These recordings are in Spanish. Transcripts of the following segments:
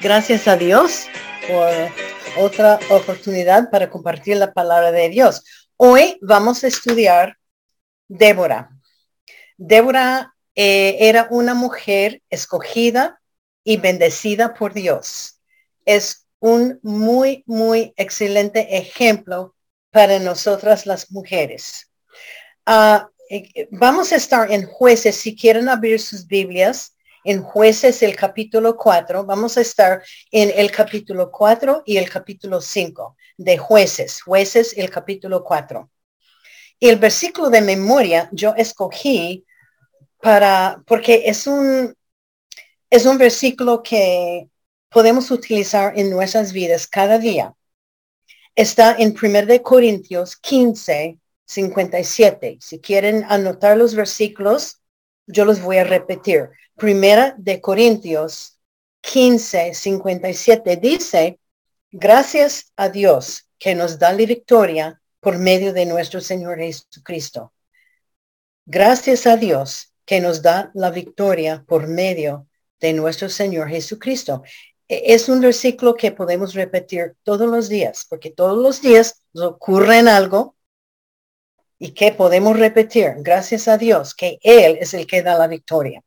Gracias a Dios por otra oportunidad para compartir la palabra de Dios. Hoy vamos a estudiar Débora. Débora eh, era una mujer escogida y bendecida por Dios. Es un muy, muy excelente ejemplo para nosotras las mujeres. Ah, eh, vamos a estar en jueces, si quieren abrir sus Biblias, en jueces el capítulo 4. Vamos a estar en el capítulo 4 y el capítulo 5 de jueces. Jueces el capítulo 4. Y el versículo de memoria yo escogí para, porque es un, es un versículo que podemos utilizar en nuestras vidas cada día. Está en 1 Corintios 15, 57. Si quieren anotar los versículos, yo los voy a repetir. Primera de Corintios 15, 57 dice, gracias a Dios que nos da la victoria por medio de nuestro Señor Jesucristo. Gracias a Dios que nos da la victoria por medio de nuestro Señor Jesucristo. E, es un versículo que podemos repetir todos los días, porque todos los días nos ocurre algo y que podemos repetir, gracias a Dios, que Él es el que da la victoria.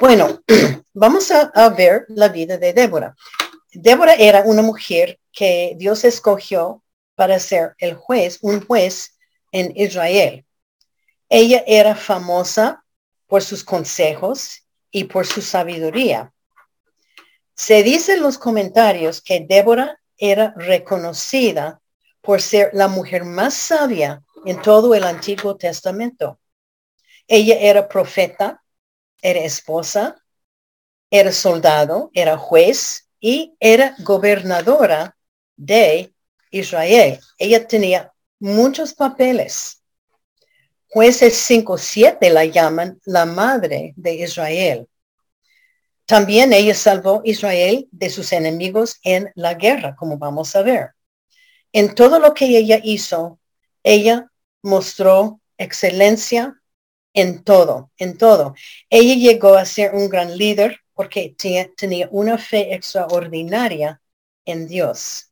Bueno, vamos a, ver la vida de Débora. Débora era una mujer que Dios escogió para ser el juez, un juez en Israel. Ella era famosa por sus consejos y por su sabiduría. Se dice en los comentarios que Débora era reconocida por ser la mujer más sabia en todo el Antiguo Testamento. Ella era profeta, era esposa, era soldado, era juez y era gobernadora de Israel. Ella tenía muchos papeles. Jueces 5.7 la llaman la madre de Israel. También ella salvó Israel de sus enemigos en la guerra, como vamos a ver. En todo lo que ella hizo, ella mostró excelencia, en todo, en todo. Ella llegó a ser un gran líder porque tenía una fe extraordinaria en Dios.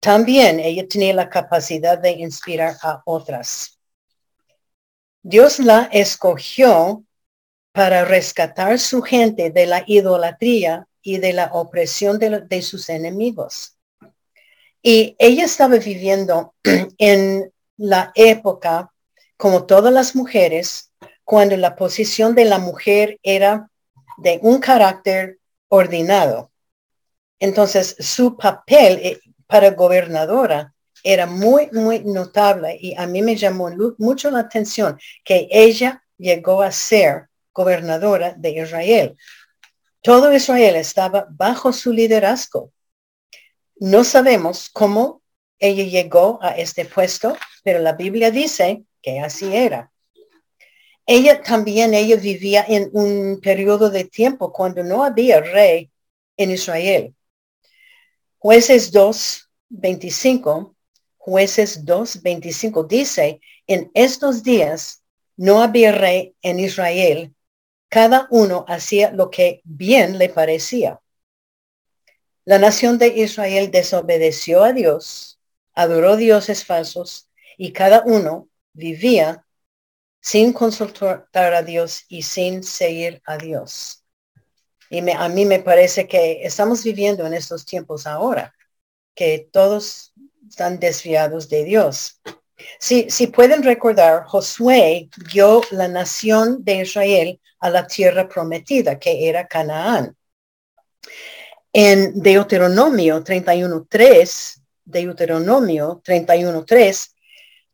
También ella tenía la capacidad de inspirar a otras. Dios la escogió para rescatar su gente de la idolatría y de la opresión de, de sus enemigos. Y ella estaba viviendo en la época, como todas las mujeres, cuando la posición de la mujer era de un carácter ordenado. Entonces, su papel eh, para gobernadora era muy, muy notable y a mí me llamó mucho la atención que ella llegó a ser gobernadora de Israel. Todo Israel estaba bajo su liderazgo. No sabemos cómo ella llegó a este puesto, pero la Biblia dice que así era. Ella también, ella vivía en un periodo de tiempo cuando no había rey en Israel. Jueces 2, 25, jueces 2, 25 dice, en estos días no había rey en Israel. Cada uno hacía lo que bien le parecía. La nación de Israel desobedeció a Dios, adoró dioses falsos y cada uno vivía sin consultar a Dios y sin seguir a Dios. Y a mí me parece que estamos viviendo en estos tiempos ahora, que todos están desviados de Dios. Si, si pueden recordar, Josué dio la nación de Israel a la tierra prometida, que era Canaán. En Deuteronomio 31.3, Deuteronomio 31.3,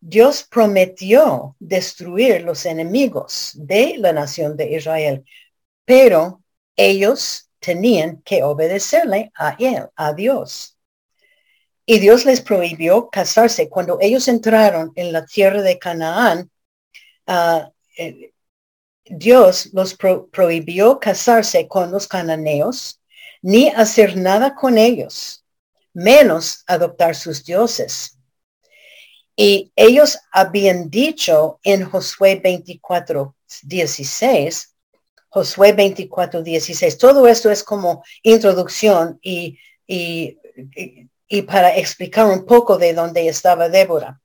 Dios prometió destruir los enemigos de la nación de Israel, pero ellos tenían que obedecerle a él, a Dios. Y Dios les prohibió casarse. Cuando ellos entraron en la tierra de Canaán, ah, eh, Dios los prohibió casarse con los cananeos, ni hacer nada con ellos, menos adoptar sus dioses. Y ellos habían dicho en Josué 24, 16, Josué 24, 16. Todo esto es como introducción y, y, y, para explicar un poco de dónde estaba Débora.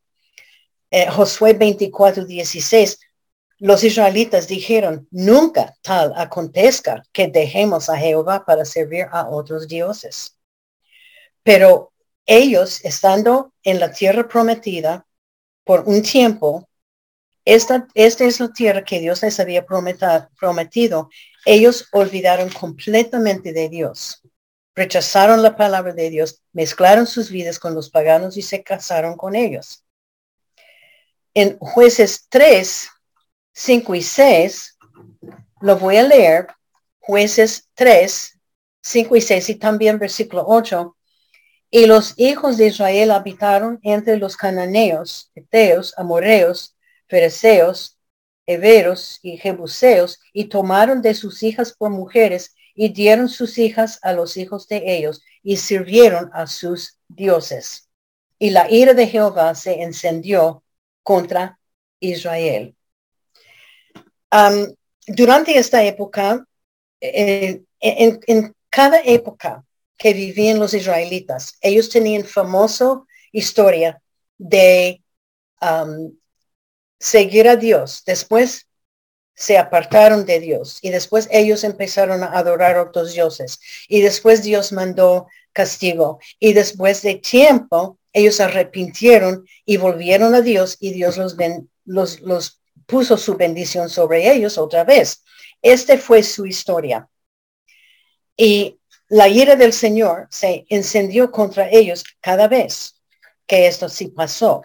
Eh, Josué 24, 16. Los israelitas dijeron, nunca tal acontezca que dejemos a Jehová para servir a otros dioses. Pero ellos, estando en la tierra prometida por un tiempo, esta, esta es la tierra que Dios les había prometido. Ellos olvidaron completamente de Dios. Rechazaron la palabra de Dios, mezclaron sus vidas con los paganos y se casaron con ellos. En jueces 3, 5 y 6, lo voy a leer, jueces 3, 5 y 6 y también versículo 8. Y los hijos de Israel habitaron entre los cananeos, eteos, amoreos, fereceos, heveros y jebuseos, y tomaron de sus hijas por mujeres, y dieron sus hijas a los hijos de ellos, y sirvieron a sus dioses. Y la ira de Jehová se encendió contra Israel. Durante esta época, eh, en, cada época que vivían los israelitas, ellos tenían famoso historia de seguir a Dios. Después se apartaron de Dios y después ellos empezaron a adorar otros dioses y después Dios mandó castigo y después de tiempo ellos arrepintieron y volvieron a Dios y Dios los, los, los puso su bendición sobre ellos otra vez. Este fue su historia. Y la ira del Señor se encendió contra ellos cada vez que esto sí pasó.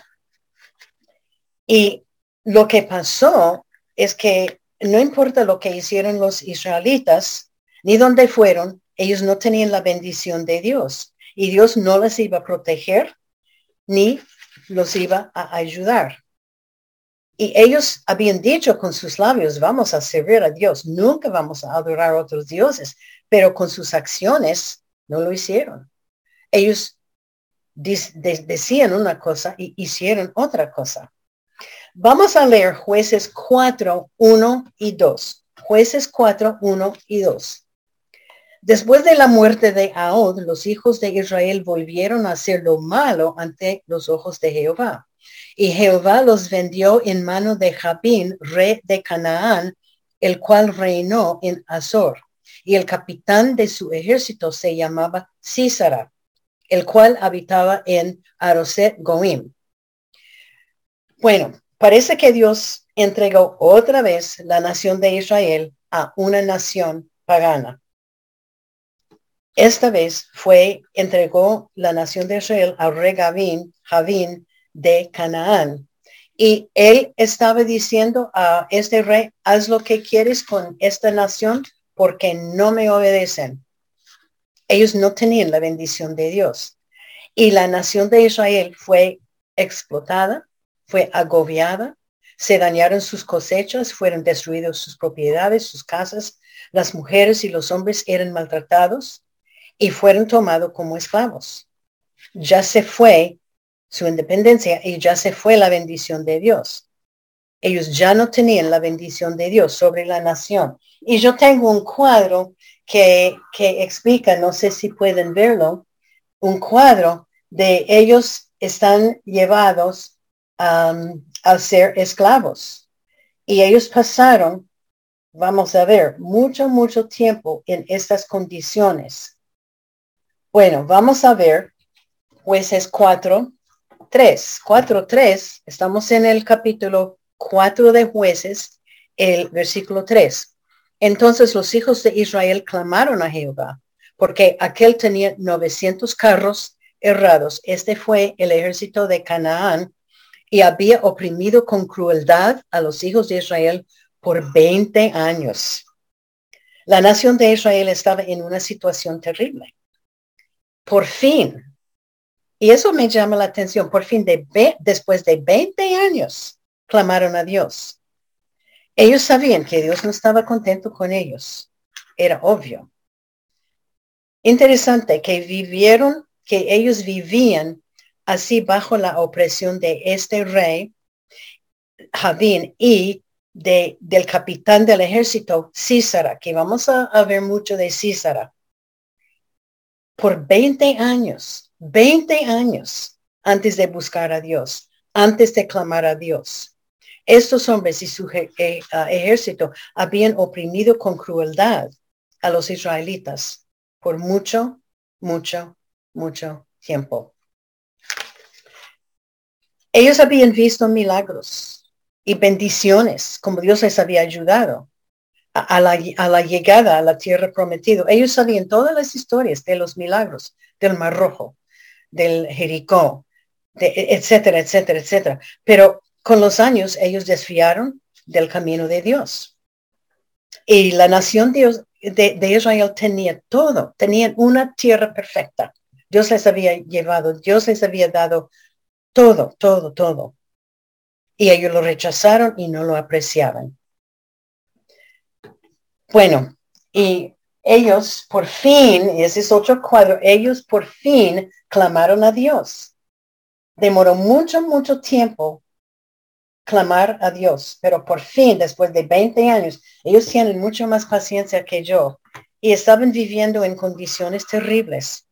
Y lo que pasó es que no importa lo que hicieron los israelitas, ni dónde fueron, ellos no tenían la bendición de Dios. Y Dios no les iba a proteger, ni los iba a ayudar. Y ellos habían dicho con sus labios, vamos a servir a Dios, nunca vamos a adorar a otros dioses, pero con sus acciones no lo hicieron. Ellos decían una cosa y hicieron otra cosa. Vamos a leer jueces 4, 1 y 2. Jueces 4, 1 y 2. Después de la muerte de Ahod, los hijos de Israel volvieron a hacer lo malo ante los ojos de Jehová. Y Jehová los vendió en mano de Jabín, rey de Canaán, el cual reinó en Azor. Y el capitán de su ejército se llamaba Císara, el cual habitaba en Aroset Goim. Bueno, Parece que Dios entregó otra vez la nación de Israel a una nación pagana. Esta vez fue, entregó la nación de Israel al rey Gavin, Javín de Canaán. Y él estaba diciendo a este rey, haz lo que quieres con esta nación porque no me obedecen. Ellos no tenían la bendición de Dios. Y la nación de Israel fue explotada, fue agobiada, se dañaron sus cosechas, fueron destruidos sus propiedades, sus casas, las mujeres y los hombres eran maltratados y fueron tomados como esclavos. Ya se fue su independencia y ya se fue la bendición de Dios. Ellos ya no tenían la bendición de Dios sobre la nación. Y yo tengo un cuadro que, que explica, no sé si pueden verlo, un cuadro de ellos están llevados um, al ser esclavos. Y ellos pasaron, vamos a ver, mucho, mucho tiempo en estas condiciones. Bueno, vamos a ver jueces 4, 3. 4, 3, estamos en el capítulo 4 de jueces, el versículo 3. Entonces los hijos de Israel clamaron a Jehová, porque aquel tenía 900 carros errados. Este fue el ejército de Canaán y había oprimido con crueldad a los hijos de Israel por 20 años. La nación de Israel estaba en una situación terrible. Por fin, y eso me llama la atención, por fin, de, después de 20 años, clamaron a Dios. Ellos sabían que Dios no estaba contento con ellos. Era obvio. Interesante que vivieron, que ellos vivían así bajo la opresión de este rey, Javín, y de, del capitán del ejército, Císara, que vamos a, a ver mucho de Císara. Por 20 años, 20 años antes de buscar a Dios, antes de clamar a Dios. Estos hombres y su eh, ejército habían oprimido con crueldad a los israelitas por mucho, mucho, mucho tiempo. Ellos habían visto milagros y bendiciones como Dios les había ayudado a, la, a la, llegada a la tierra prometida. Ellos sabían todas las historias de los milagros del Mar Rojo, del Jericó, etcétera, etcétera, etcétera. Pero con los años ellos desfiaron del camino de Dios. Y la nación de, de, Israel tenía todo, tenían una tierra perfecta. Dios les había llevado, Dios les había dado todo, todo, todo. Y ellos lo rechazaron y no lo apreciaban. Bueno, y ellos por fin, y ese es otro cuadro, ellos por fin clamaron a Dios demoró mucho, mucho tiempo clamar a Dios, pero por fin, después de 20 años, ellos tienen mucho más paciencia que yo y estaban viviendo en condiciones terribles.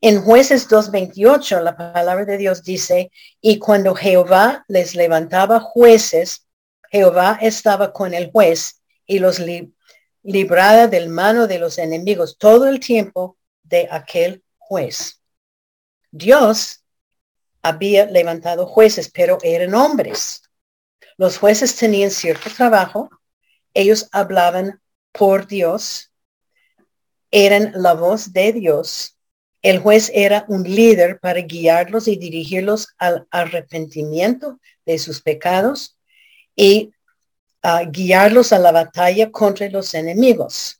En jueces 2.28, la palabra de Dios dice, y cuando Jehová les levantaba jueces, Jehová estaba con el juez y los libraba del mano de los enemigos todo el tiempo de aquel juez. Dios había levantado jueces, pero eran hombres. Los jueces tenían cierto trabajo, ellos hablaban por Dios, eran la voz de Dios. El juez era un líder para guiarlos y dirigirlos al arrepentimiento de sus pecados y ah, guiarlos a la batalla contra los enemigos.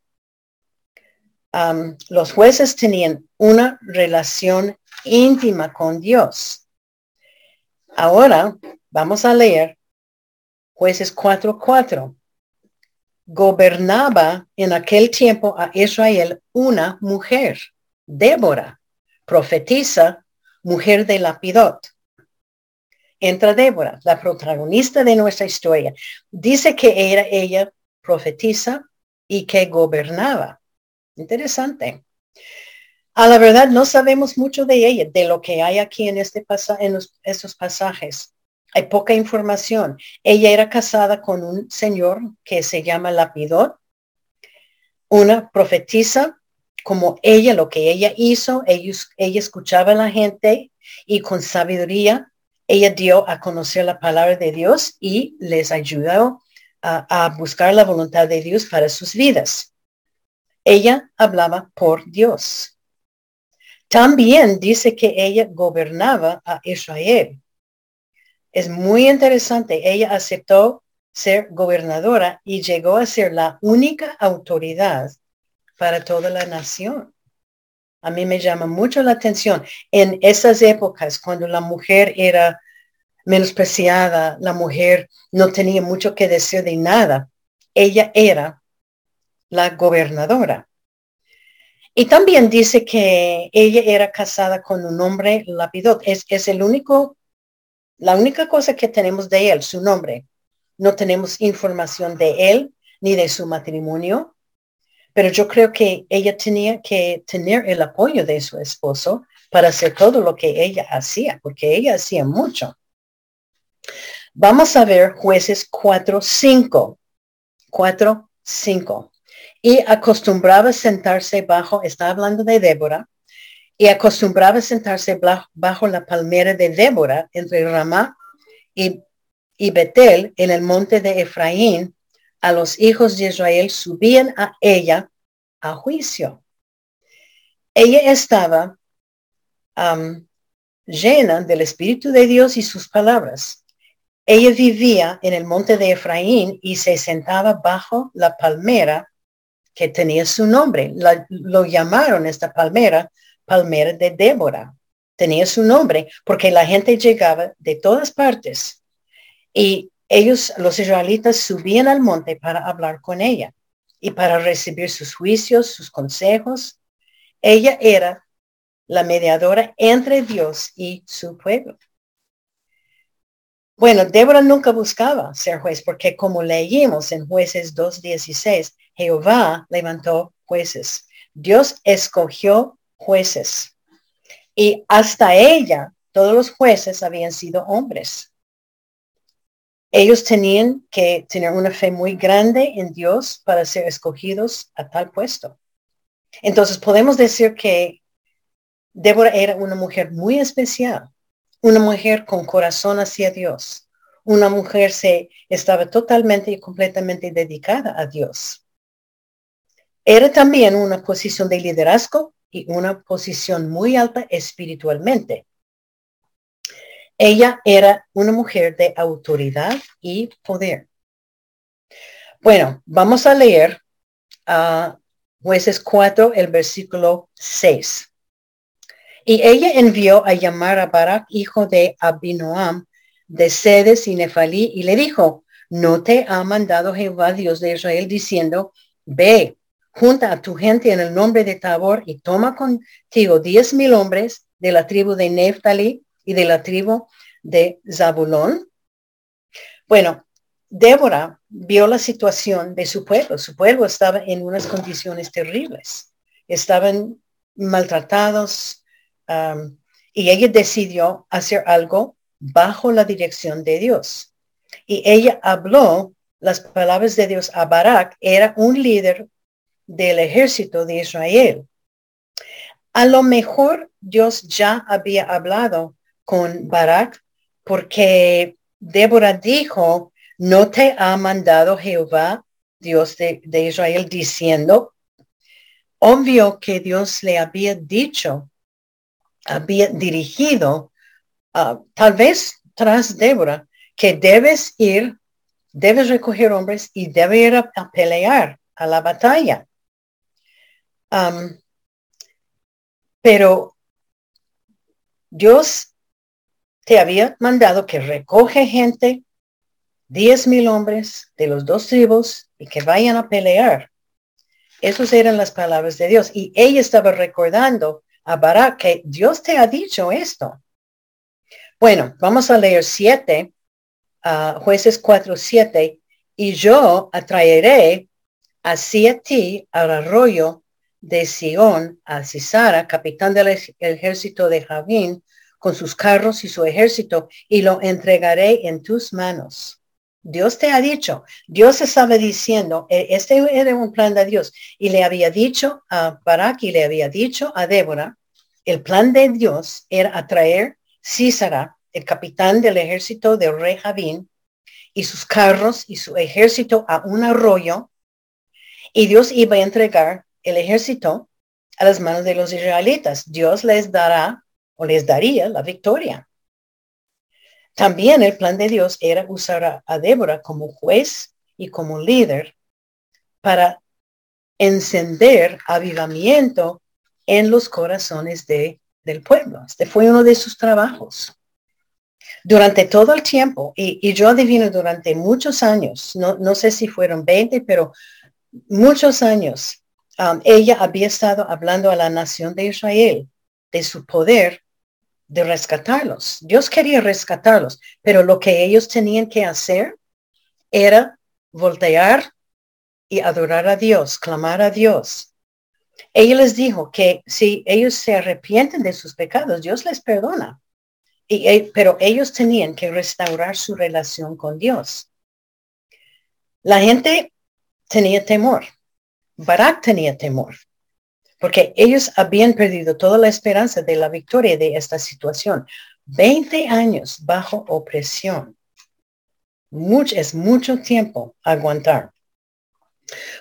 los jueces tenían una relación íntima con Dios. Ahora vamos a leer jueces 4.4. Gobernaba en aquel tiempo a Israel una mujer, Débora, profetisa, mujer de Lapidot. Entra Débora, la protagonista de nuestra historia. Dice que era ella profetisa y que gobernaba. Interesante. A la verdad no sabemos mucho de ella, de lo que hay aquí en, este en estos pasajes. Hay poca información. Ella era casada con un señor que se llama Lapidot, una profetisa, como ella, lo que ella hizo, ella, ella escuchaba a la gente y con sabiduría ella dio a conocer la palabra de Dios y les ayudó a, buscar la voluntad de Dios para sus vidas. Ella hablaba por Dios. También dice que ella gobernaba a Israel. Es muy interesante. Ella aceptó ser gobernadora y llegó a ser la única autoridad para toda la nación. A mí me llama mucho la atención en esas épocas cuando la mujer era menospreciada, la mujer no tenía mucho que decir de nada. Ella era la gobernadora. Y también dice que ella era casada con un hombre lapidot. Es, es el único, la única cosa que tenemos de él, su nombre. No tenemos información de él ni de su matrimonio. Pero yo creo que ella tenía que tener el apoyo de su esposo para hacer todo lo que ella hacía, porque ella hacía mucho. Vamos a ver jueces 4, 5. 4, 5 y acostumbraba sentarse bajo, está hablando de Débora, y acostumbraba sentarse bajo la palmera de Débora entre Ramá y, y Betel en el monte de Efraín. A los hijos de Israel subían a ella a juicio. Ella estaba llena del Espíritu de Dios y sus palabras. Ella vivía en el monte de Efraín y se sentaba bajo la palmera que tenía su nombre. lo llamaron esta palmera, palmera de Débora. Tenía su nombre porque la gente llegaba de todas partes y ellos, los israelitas, subían al monte para hablar con ella y para recibir sus juicios, sus consejos. Ella era la mediadora entre Dios y su pueblo. Bueno, Débora nunca buscaba ser juez porque como leímos en jueces 2.16, Jehová levantó jueces. Dios escogió jueces. Y hasta ella, todos los jueces habían sido hombres. Ellos tenían que tener una fe muy grande en Dios para ser escogidos a tal puesto. Entonces podemos decir que Débora era una mujer muy especial una mujer con corazón hacia Dios. Una mujer se estaba totalmente y completamente dedicada a Dios. Era también una posición de liderazgo y una posición muy alta espiritualmente. Ella era una mujer de autoridad y poder. Bueno, vamos a leer a jueces 4, el versículo 6. Y ella envió a llamar a Barak, hijo de Abinoam, de Sedes y Nefalí, y le dijo, no te ha mandado Jehová, Dios de Israel, diciendo, ve, junta a tu gente en el nombre de Tabor y toma contigo diez mil hombres de la tribu de Neftali y de la tribu de Zabulón. Bueno, Débora vio la situación de su pueblo. Su pueblo estaba en unas condiciones terribles. Estaban maltratados, y ella decidió hacer algo bajo la dirección de Dios. Y ella habló las palabras de Dios a Barak, era un líder del ejército de Israel. A lo mejor Dios ya había hablado con Barak porque Débora dijo, no te ha mandado Jehová, Dios de, Israel, diciendo, obvio que Dios le había dicho había dirigido, uh, tal vez tras Débora, que debes ir, debes recoger hombres y debes ir a, pelear a la batalla. Pero Dios te había mandado que recoge gente, diez mil hombres de los dos tribus y que vayan a pelear. Esas eran las palabras de Dios. Y ella estaba recordando a Barak que Dios te ha dicho esto. Bueno, vamos a leer siete, uh, jueces 4, 7, y yo atraeré hacia ti al arroyo de Sion, a Cisara, capitán del ejército de Javín, con sus carros y su ejército, y lo entregaré en tus manos. Dios te ha dicho, Dios estaba diciendo, e, este era un plan de Dios, y le había dicho a Barak y le había dicho a Débora, el plan de Dios era atraer Císara, el capitán del ejército de rey Javín, y sus carros y su ejército a un arroyo, y Dios iba a entregar el ejército a las manos de los israelitas. Dios les dará o les daría la victoria. También el plan de Dios era usar a, Débora como juez y como líder para encender avivamiento en los corazones de, del pueblo. Este fue uno de sus trabajos. Durante todo el tiempo, y, yo adivino durante muchos años, no, no, sé si fueron 20, pero muchos años, um, ella había estado hablando a la nación de Israel de su poder de rescatarlos. Dios quería rescatarlos, pero lo que ellos tenían que hacer era voltear y adorar a Dios, clamar a Dios. Ella les dijo que si ellos se arrepienten de sus pecados, Dios les perdona. Y, eh, pero ellos tenían que restaurar su relación con Dios. La gente tenía temor. Barak tenía temor porque ellos habían perdido toda la esperanza de la victoria de esta situación. 20 años bajo opresión. Mucho, es mucho tiempo aguantar.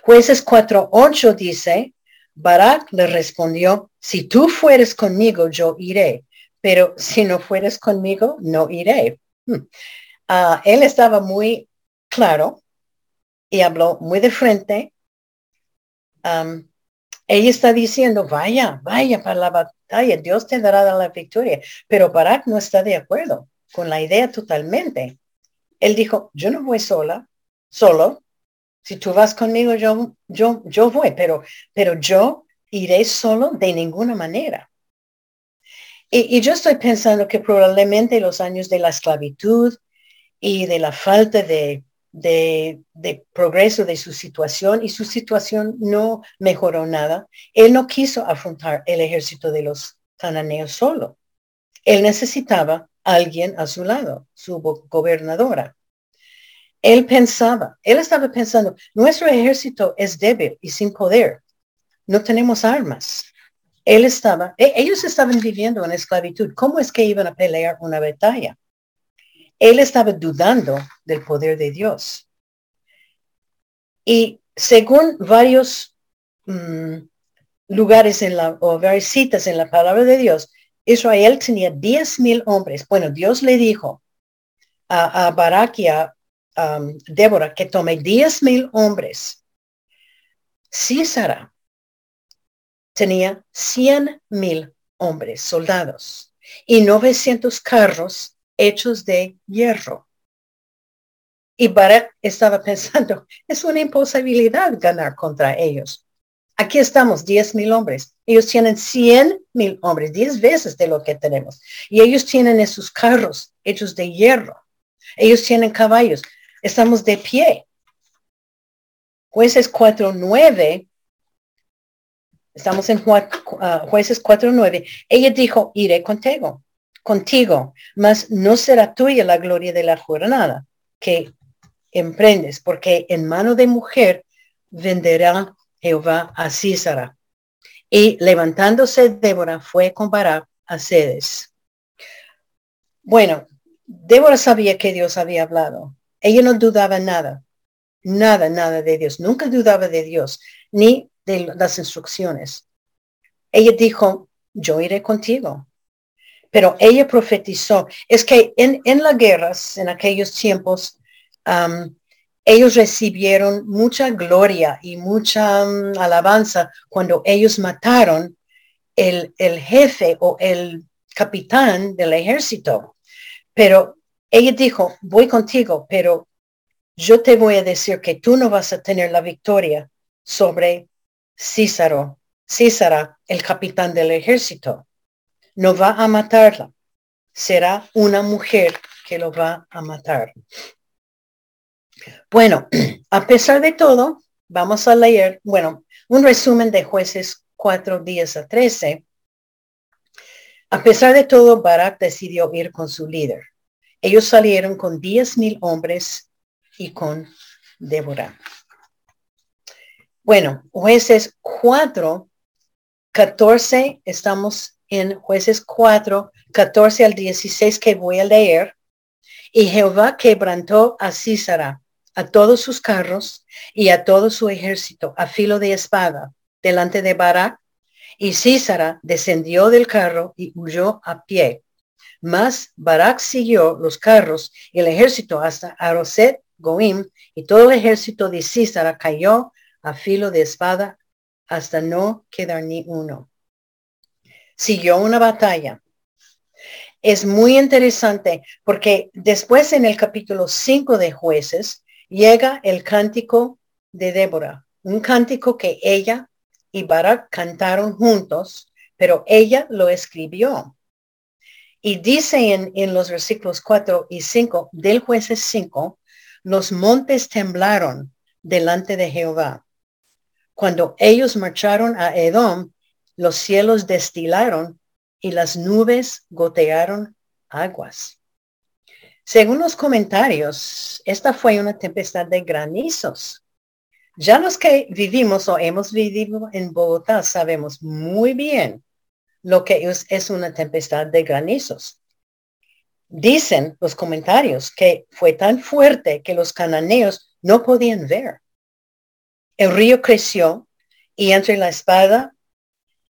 Jueces 4.8 dice, Barak le respondió, si tú fueres conmigo, yo iré, pero si no fueres conmigo, no iré. Hmm. Ah, él estaba muy claro y habló muy de frente. Um, ella está diciendo, vaya, vaya para la batalla, Dios te dará la victoria. Pero Barak no está de acuerdo con la idea totalmente. Él dijo, yo no voy sola, solo. Si tú vas conmigo, yo, yo, yo voy, pero, pero yo iré solo de ninguna manera. Y, y yo estoy pensando que probablemente los años de la esclavitud y de la falta de, de, de, progreso de su situación y su situación no mejoró nada. Él no quiso afrontar el ejército de los cananeos solo. Él necesitaba alguien a su lado, su gobernadora. Él pensaba, él estaba pensando, nuestro ejército es débil y sin poder. No tenemos armas. Él estaba, e, ellos estaban viviendo en esclavitud. ¿Cómo es que iban a pelear una batalla? Él estaba dudando del poder de Dios. Y según varios mm, lugares en la, o varias citas en la palabra de Dios, Israel tenía 10 mil hombres. Bueno, Dios le dijo a, a um, Débora que tome 10 mil hombres. Císara tenía 100 mil hombres, soldados, y 900 carros hechos de hierro. Y Barak estaba pensando, es una imposibilidad ganar contra ellos. Aquí estamos, 10 mil hombres. Ellos tienen 100 mil hombres, 10 veces de lo que tenemos. Y ellos tienen esos carros hechos de hierro. Ellos tienen caballos. Estamos de pie. Jueces 4.9. Estamos en uh, jueces 4.9. Ella dijo, iré contigo, contigo, mas no será tuya la gloria de la jornada que emprendes, porque en mano de mujer venderá Jehová a Císara. Y levantándose Débora fue con Barak a Cedes. Bueno, Débora sabía que Dios había hablado. Ella no dudaba nada, nada, nada de Dios. Nunca dudaba de Dios, ni de las instrucciones. Ella dijo, yo iré contigo. Pero ella profetizó. Es que en, en las guerras, en aquellos tiempos, ellos recibieron mucha gloria y mucha alabanza cuando ellos mataron el, el, jefe o el capitán del ejército. Pero ella dijo, voy contigo, pero yo te voy a decir que tú no vas a tener la victoria sobre Císaro, Císara, el capitán del ejército. No va a matarla. Será una mujer que lo va a matar. Bueno, a pesar de todo, vamos a leer, bueno, un resumen de jueces 4 días a 13. A pesar de todo, Barak decidió ir con su líder. Ellos salieron con 10 mil hombres y con Débora. Bueno, jueces 4, 14, estamos en jueces 4, 14 al 16 que voy a leer. Y Jehová quebrantó a Císara a todos sus carros y a todo su ejército a filo de espada delante de Barak, y Císara descendió del carro y huyó a pie. Mas Barak siguió los carros y el ejército hasta Aroset Goim, y todo el ejército de Císara cayó a filo de espada hasta no quedar ni uno. Siguió una batalla. Es muy interesante porque después en el capítulo 5 de jueces, llega el cántico de Débora, un cántico que ella y Barak cantaron juntos, pero ella lo escribió. Y dice en, los versículos 4 y 5 del jueces 5, los montes temblaron delante de Jehová. Cuando ellos marcharon a Edom, los cielos destilaron y las nubes gotearon aguas. Según los comentarios, esta fue una tempestad de granizos. Ya los que vivimos o hemos vivido en Bogotá sabemos muy bien lo que es, una tempestad de granizos. Dicen los comentarios que fue tan fuerte que los cananeos no podían ver. El río creció y entre la espada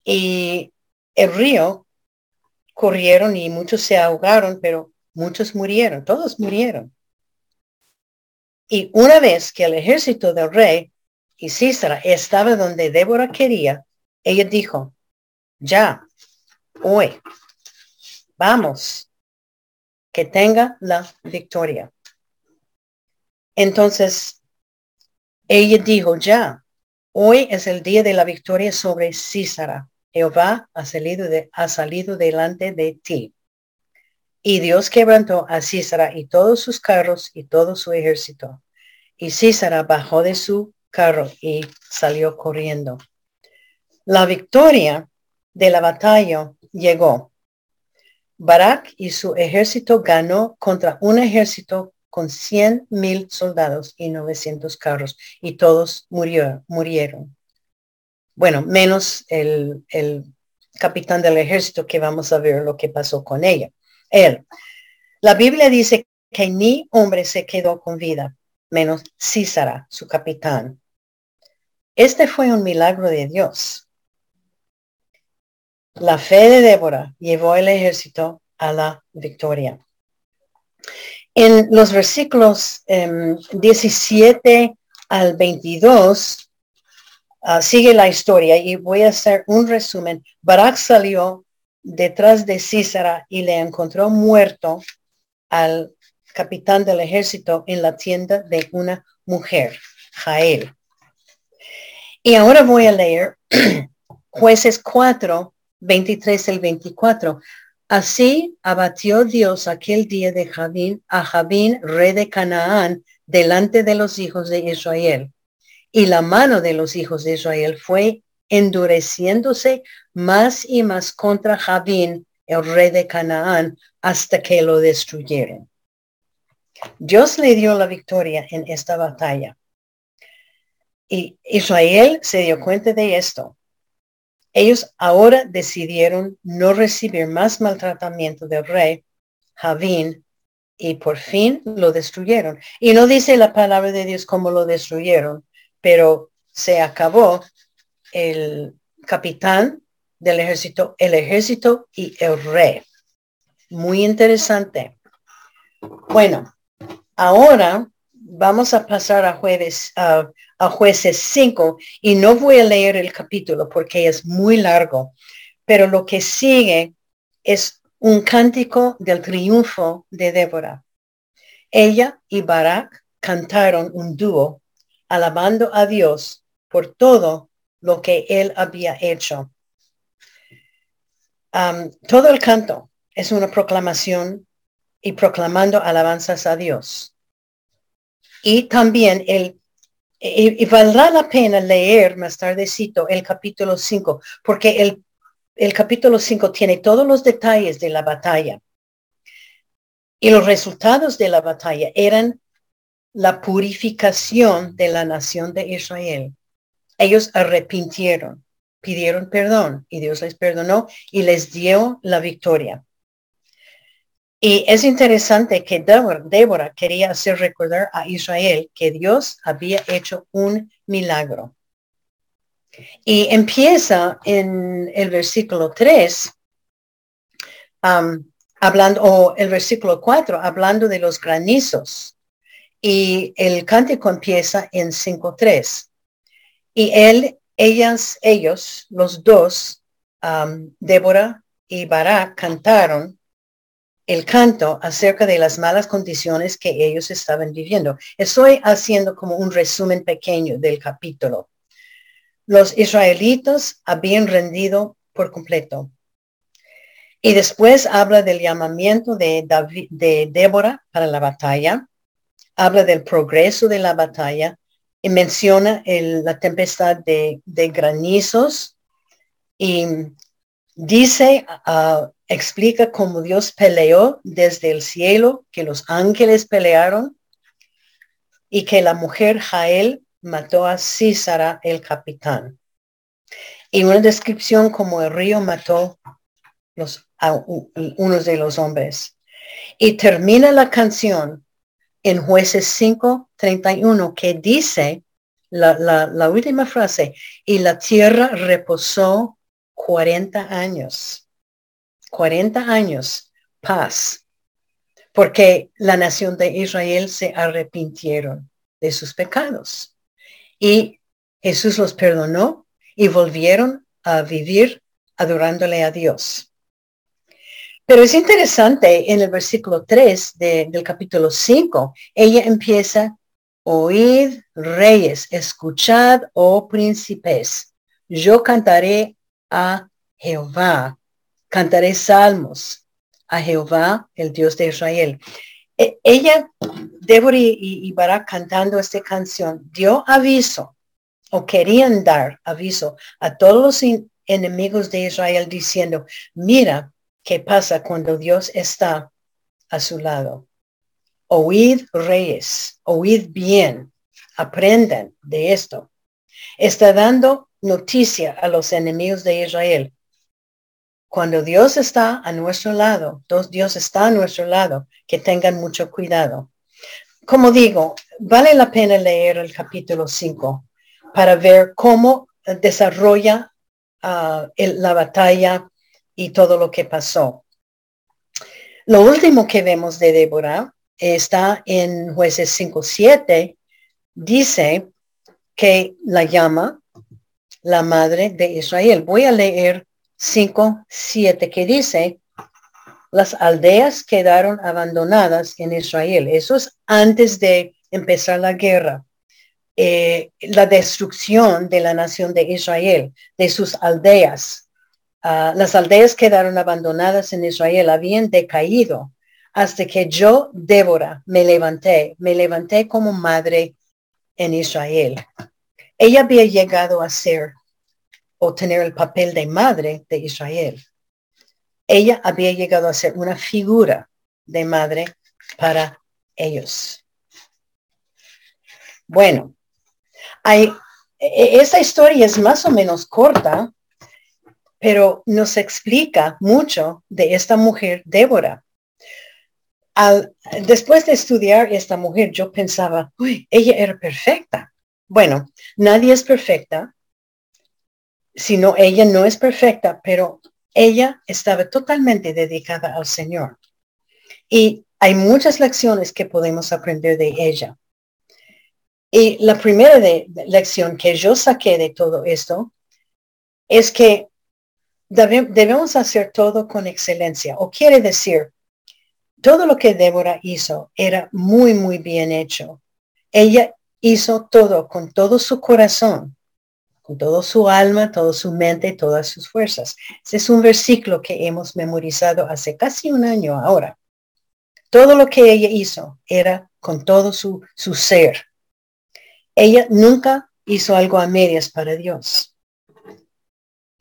y el río corrieron y muchos se ahogaron, pero Muchos murieron, todos murieron. Y una vez que el ejército del rey y Císara estaba donde Débora quería, ella dijo, ya, hoy, vamos, que tenga la victoria. Entonces, ella dijo, ya, hoy es el día de la victoria sobre Císara. Jehová ha salido, de, ha salido delante de ti. Y Dios quebrantó a Císara y todos sus carros y todo su ejército. Y Císara bajó de su carro y salió corriendo. La victoria de la batalla llegó. Barak y su ejército ganó contra un ejército con cien mil soldados y 900 carros y todos murieron. Bueno, menos el, el capitán del ejército que vamos a ver lo que pasó con ella. Él. La Biblia dice que ni hombre se quedó con vida, menos Císara, su capitán. Este fue un milagro de Dios. La fe de Débora llevó el ejército a la victoria. En los versículos 17 em, al 22 ah, sigue la historia y voy a hacer un resumen. Barak salió detrás de Císara y le encontró muerto al capitán del ejército en la tienda de una mujer, Jael. Y ahora voy a leer jueces 4, 23 el 24. Así abatió Dios aquel día de Javín a Javín, rey de Canaán, delante de los hijos de Israel. Y la mano de los hijos de Israel fue endureciéndose más y más contra Javín, el rey de Canaán, hasta que lo destruyeron. Dios le dio la victoria en esta batalla. Y Israel se dio cuenta de esto. Ellos ahora decidieron no recibir más maltratamiento del rey Javín y por fin lo destruyeron. Y no dice la palabra de Dios cómo lo destruyeron, pero se acabó el capitán del ejército, el ejército y el rey. Muy interesante. Bueno, ahora vamos a pasar a jueves, a jueces 5 y no voy a leer el capítulo porque es muy largo, pero lo que sigue es un cántico del triunfo de Débora. Ella y Barak cantaron un dúo alabando a Dios por todo lo que él había hecho. todo el canto es una proclamación y proclamando alabanzas a Dios. Y también el y, valdrá la pena leer más tardecito el capítulo 5, porque el, el capítulo 5 tiene todos los detalles de la batalla. Y los resultados de la batalla eran la purificación de la nación de Israel ellos arrepintieron, pidieron perdón y Dios les perdonó y les dio la victoria. Y es interesante que Débora quería hacer recordar a Israel que Dios había hecho un milagro. Y empieza en el versículo 3, hablando, o el versículo 4, hablando de los granizos. Y el cántico empieza en 5.3. Y él, ellas, ellos, los dos, Débora y Barak, cantaron el canto acerca de las malas condiciones que ellos estaban viviendo. Estoy haciendo como un resumen pequeño del capítulo. Los israelitas habían rendido por completo. Y después habla del llamamiento de, David, de Débora para la batalla. Habla del progreso de la batalla y menciona la tempestad de, granizos y dice, ah, explica cómo Dios peleó desde el cielo, que los ángeles pelearon y que la mujer Jael mató a Císara, el capitán. Y una descripción como el río mató los, a unos de los hombres. Y termina la canción en jueces 5, 31, que dice la, última frase, y la tierra reposó 40 años. 40 años, paz, porque la nación de Israel se arrepintieron de sus pecados. Y Jesús los perdonó y volvieron a vivir adorándole a Dios. Pero es interesante en el versículo 3 del capítulo 5, ella empieza, oíd reyes, escuchad, oh príncipes, yo cantaré a Jehová, cantaré salmos, a Jehová, el Dios de Israel. E, ella, Débora y, y cantando esta canción, dio aviso o querían dar aviso a todos los enemigos de Israel diciendo, mira qué pasa cuando Dios está a su lado. Oíd reyes, oíd bien, aprendan de esto. Está dando noticia a los enemigos de Israel. Cuando Dios está a nuestro lado, Dios está a nuestro lado, que tengan mucho cuidado. Como digo, vale la pena leer el capítulo 5 para ver cómo desarrolla ah, la batalla y todo lo que pasó. Lo último que vemos de Débora está en jueces 5.7. Dice que la llama la madre de Israel. Voy a leer 5.7 que dice, las aldeas quedaron abandonadas en Israel. Eso es antes de empezar la guerra. Eh, la destrucción de la nación de Israel, de sus aldeas. Ah, las aldeas quedaron abandonadas en Israel, habían decaído hasta que yo, Débora, me levanté, me levanté como madre en Israel. Ella había llegado a ser o tener el papel de madre de Israel. Ella había llegado a ser una figura de madre para ellos. Bueno, hay, e, esa historia es más o menos corta, pero nos explica mucho de esta mujer, Débora. Al, después de estudiar esta mujer, yo pensaba, uy, ella era perfecta. Bueno, nadie es perfecta, sino ella no es perfecta, pero ella estaba totalmente dedicada al Señor. Y hay muchas lecciones que podemos aprender de ella. Y la primera lección que yo saqué de todo esto es que debemos hacer todo con excelencia. O quiere decir, todo lo que Débora hizo era muy, muy bien hecho. Ella hizo todo con todo su corazón, con todo su alma, toda su mente, todas sus fuerzas. Ese es un versículo que hemos memorizado hace casi un año ahora. Todo lo que ella hizo era con todo su, su ser. Ella nunca hizo algo a medias para Dios.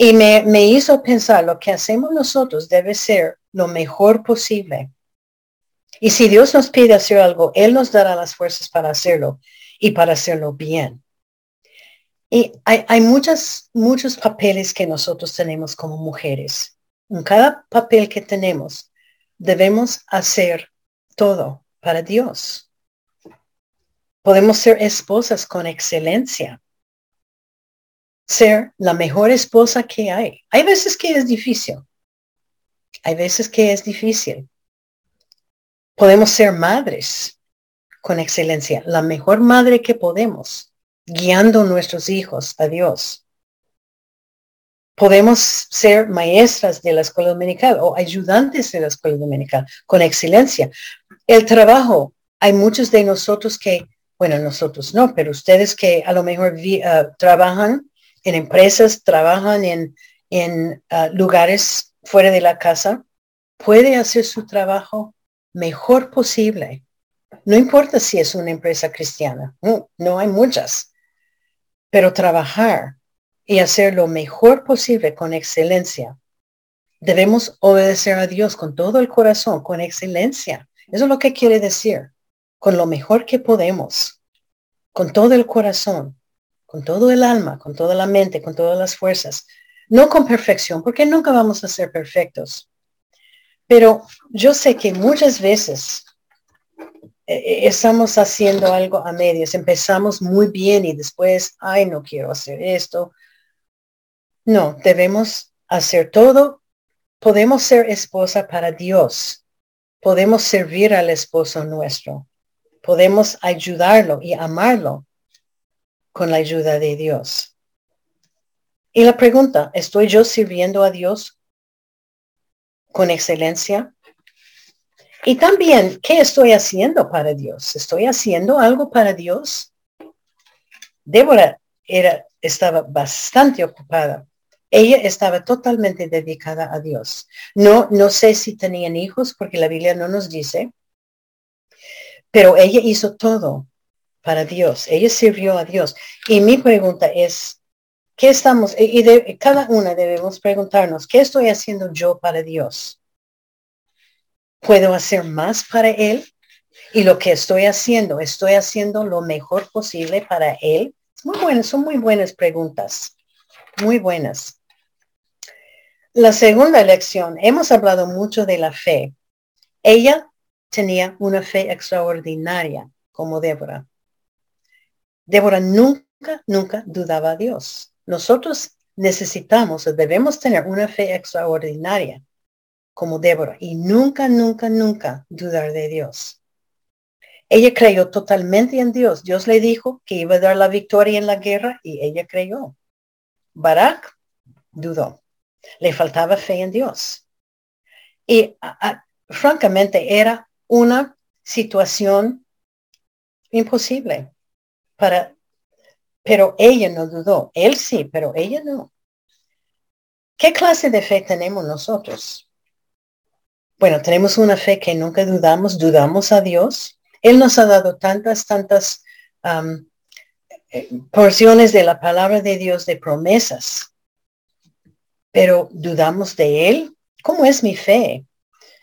Y me, me hizo pensar, lo que hacemos nosotros debe ser lo mejor posible. Y si Dios nos pide hacer algo, Él nos dará las fuerzas para hacerlo y para hacerlo bien. Y hay, hay muchas, muchos papeles que nosotros tenemos como mujeres. En cada papel que tenemos, debemos hacer todo para Dios. Podemos ser esposas con excelencia. Ser la mejor esposa que hay. Hay veces que es difícil. Hay veces que es difícil. Podemos ser madres con excelencia. La mejor madre que podemos, guiando nuestros hijos a Dios. Podemos ser maestras de la escuela dominical o ayudantes de la escuela dominical con excelencia. El trabajo, hay muchos de nosotros que bueno, nosotros no, pero ustedes que a lo mejor ah, trabajan en empresas, trabajan en, en ah, lugares fuera de la casa, puede hacer su trabajo mejor posible. No importa si es una empresa cristiana, no, no hay muchas, pero trabajar y hacer lo mejor posible con excelencia. Debemos obedecer a Dios con todo el corazón, con excelencia. Eso es lo que quiere decir con lo mejor que podemos, con todo el corazón, con todo el alma, con toda la mente, con todas las fuerzas. No con perfección, porque nunca vamos a ser perfectos. Pero yo sé que muchas veces eh, eh, estamos haciendo algo a medias. Empezamos muy bien y después, ay, no quiero hacer esto. No, debemos hacer todo. Podemos ser esposa para Dios. Podemos servir al esposo nuestro podemos ayudarlo y amarlo con la ayuda de Dios. Y la pregunta, ¿estoy yo sirviendo a Dios con excelencia? Y también, ¿qué estoy haciendo para Dios? ¿Estoy haciendo algo para Dios? Débora era, estaba bastante ocupada ella estaba totalmente dedicada a Dios. No, no sé si tenían hijos porque la Biblia no nos dice, pero ella hizo todo para Dios. Ella sirvió a Dios. Y mi pregunta es, ¿qué estamos? Y de, cada una debemos preguntarnos, ¿qué estoy haciendo yo para Dios? ¿Puedo hacer más para Él? Y lo que estoy haciendo, ¿estoy haciendo lo mejor posible para Él? Muy buenas, son muy buenas preguntas. Muy buenas. La segunda lección, hemos hablado mucho de la fe. Ella tenía una fe extraordinaria como Débora. Débora nunca, nunca dudaba a Dios. Nosotros necesitamos o debemos tener una fe extraordinaria como Débora y nunca, nunca, nunca dudar de Dios. Ella creyó totalmente en Dios. Dios le dijo que iba a dar la victoria en la guerra y ella creyó. Barak dudó. Le faltaba fe en Dios. Y francamente era una situación imposible para, pero ella no dudó. Él sí, pero ella no. ¿Qué clase de fe tenemos nosotros? Bueno, tenemos una fe que nunca dudamos, dudamos a Dios. Él nos ha dado tantas, tantas eh, porciones de la palabra de Dios de promesas, pero dudamos de Él. ¿Cómo es mi fe?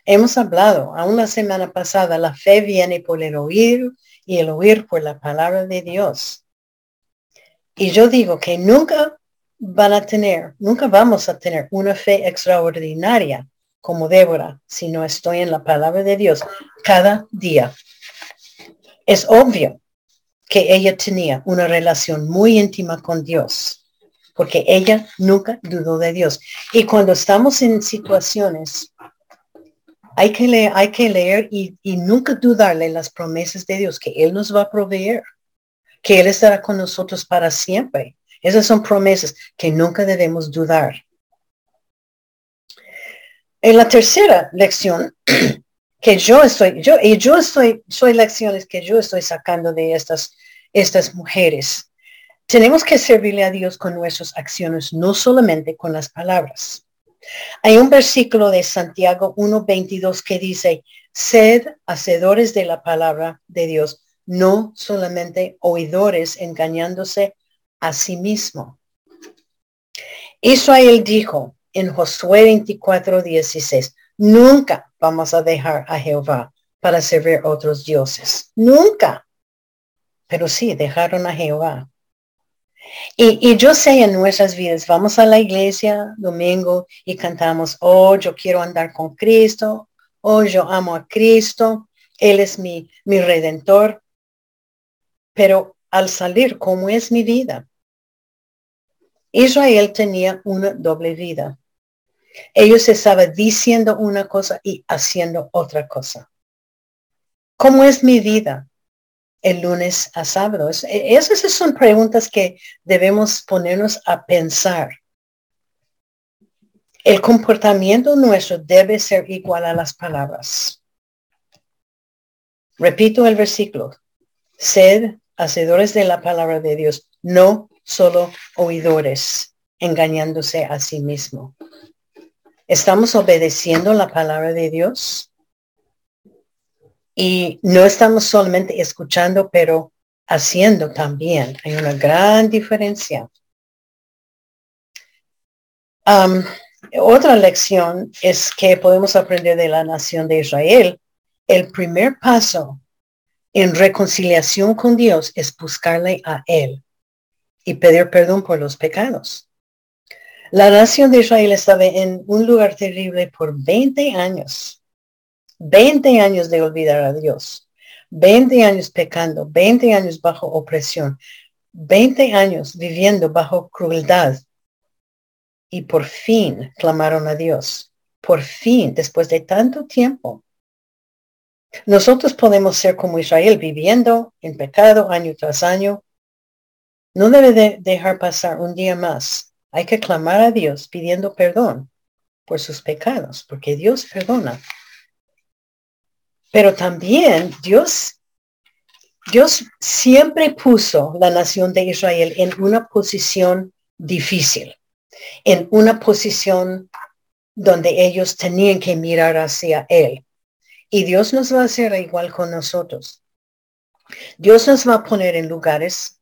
Hemos hablado aún la semana pasada, la fe viene por el oír y el oír por la palabra de Dios. Y yo digo que nunca van a tener, nunca vamos a tener una fe extraordinaria como Débora si no estoy en la palabra de Dios cada día. Es obvio que ella tenía una relación muy íntima con Dios, porque ella nunca dudó de Dios. Y cuando estamos en situaciones hay que leer, hay que leer y, nunca dudarle las promesas de Dios, que Él nos va a proveer, que Él estará con nosotros para siempre. Esas son promesas que nunca debemos dudar. En la tercera lección que yo estoy, yo, y yo estoy, soy lecciones que yo estoy sacando de estas, estas mujeres. Tenemos que servirle a Dios con nuestras acciones, no solamente con las palabras. Hay un versículo de Santiago 1.22 que dice, sed hacedores de la palabra de Dios, no solamente oidores engañándose a sí mismo. Israel dijo en Josué 24.16, nunca vamos a dejar a Jehová para servir otros dioses. Nunca. Pero sí, dejaron a Jehová. Y, yo sé en nuestras vidas, vamos a la iglesia domingo y cantamos, oh, yo quiero andar con Cristo, oh, yo amo a Cristo, Él es mi, mi redentor. Pero al salir, ¿cómo es mi vida? Israel tenía una doble vida. Ellos estaban diciendo una cosa y haciendo otra cosa. ¿Cómo es mi vida? El lunes a sábado? E, esas son preguntas que debemos ponernos a pensar. El comportamiento nuestro debe ser igual a las palabras. Repito el versículo. Sed hacedores de la palabra de Dios, no solo oidores, engañándose a sí mismo. ¿Estamos obedeciendo la palabra de Dios? Y no estamos solamente escuchando, pero haciendo también. Hay una gran diferencia. otra lección es que podemos aprender de la nación de Israel. El primer paso en reconciliación con Dios es buscarle a Él y pedir perdón por los pecados. La nación de Israel estaba en un lugar terrible por 20 años 20 años de olvidar a Dios, 20 años pecando, 20 años bajo opresión, 20 años viviendo bajo crueldad. Y por fin clamaron a Dios. Por fin, después de tanto tiempo. Nosotros podemos ser como Israel, viviendo en pecado año tras año. No debe de dejar pasar un día más. Hay que clamar a Dios pidiendo perdón por sus pecados, porque Dios perdona. Pero también Dios, Dios siempre puso la nación de Israel en una posición difícil. en una posición donde ellos tenían que mirar hacia Él. Y Dios nos va a hacer igual con nosotros. Dios nos va a poner en lugares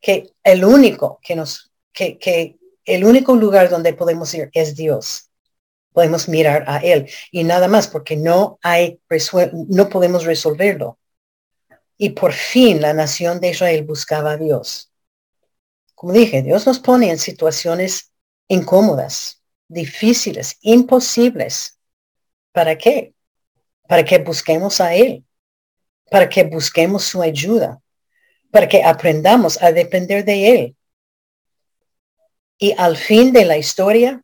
que el único que nos, que, que el único lugar donde podemos ir es Dios. Podemos mirar a Él y nada más porque no hay, no podemos resolverlo. Y por fin la nación de Israel buscaba a Dios. Como dije, Dios nos pone en situaciones incómodas, difíciles, imposibles. ¿Para qué? Para que busquemos a Él, para que busquemos su ayuda, para que aprendamos a depender de Él. Y al fin de la historia,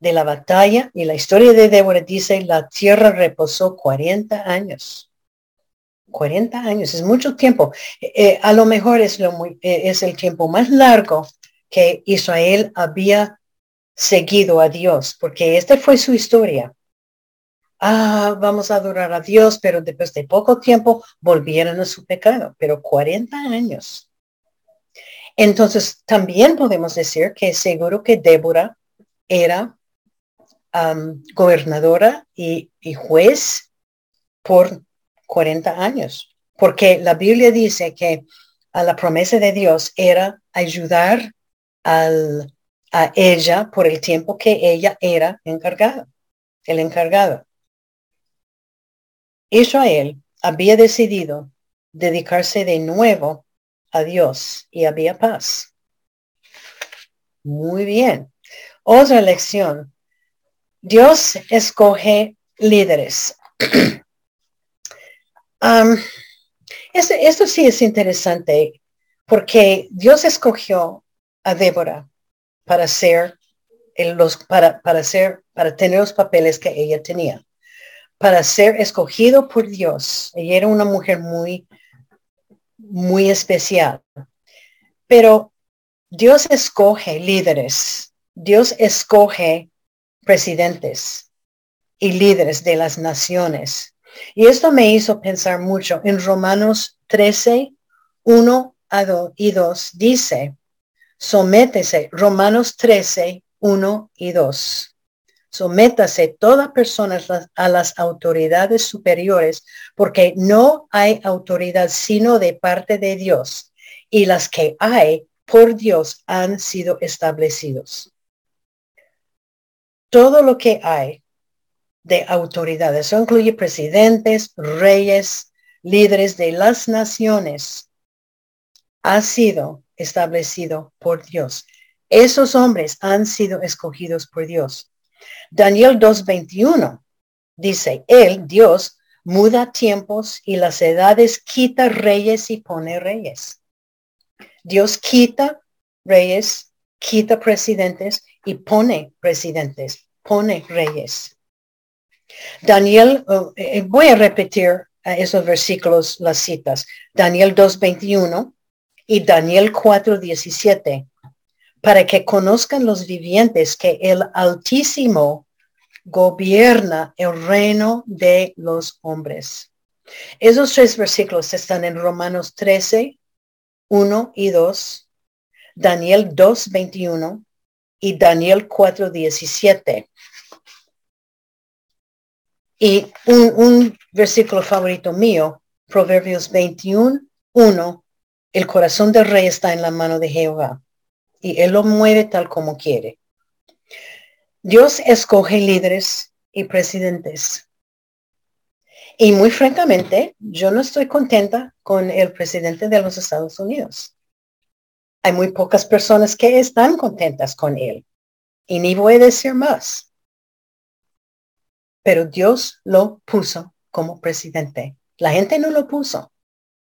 de la batalla, y la historia de Débora dice, la tierra reposó 40 años. 40 años, es mucho tiempo. Eh, a lo mejor es, lo muy, eh, es el tiempo más largo que Israel había seguido a Dios, porque esta fue su historia. Ah, vamos a adorar a Dios, pero después de poco tiempo volvieron a su pecado, pero 40 años. Entonces, también podemos decir que seguro que Débora era gobernadora y, y juez por 40 años, porque la Biblia dice que a la promesa de Dios era ayudar al, a ella por el tiempo que ella era encargada, el encargado. Israel había decidido dedicarse de nuevo a Dios y había paz. Muy bien. Otra lección. Dios escoge líderes. esto, sí es interesante porque Dios escogió a Débora para ser los, para, para ser, para tener los papeles que ella tenía, para ser escogido por Dios. Ella era una mujer muy, muy especial. Pero Dios escoge líderes, Dios escoge presidentes y líderes de las naciones y esto me hizo pensar mucho. En Romanos 13, 1 y 2 dice, sométese, Romanos 13, 1 y 2. Sométase toda persona a las autoridades superiores, porque no hay autoridad sino de parte de Dios, y las que hay por Dios han sido establecidos. Todo lo que hay de autoridades. Eso incluye presidentes, reyes, líderes de las naciones. Ha sido establecido por Dios. Esos hombres han sido escogidos por Dios. Daniel 2.21 dice, Él, Dios, muda tiempos y las edades, quita reyes y pone reyes. Dios quita reyes, quita presidentes y pone presidentes, pone reyes. Daniel, oh, eh, voy a repetir esos versículos, las citas. Daniel 2.21 y Daniel 4.17, para que conozcan los vivientes que el Altísimo gobierna el reino de los hombres. Esos tres versículos están en Romanos 13, 1 y 2, Daniel 2.21 y Daniel 4.17. Y un, versículo favorito mío, Proverbios 21, 1, el corazón del rey está en la mano de Jehová y él lo mueve tal como quiere. Dios escoge líderes y presidentes. Y muy francamente, yo no estoy contenta con el presidente de los Estados Unidos. Hay muy pocas personas que están contentas con él. Y ni voy a decir más pero Dios lo puso como presidente. La gente no lo puso.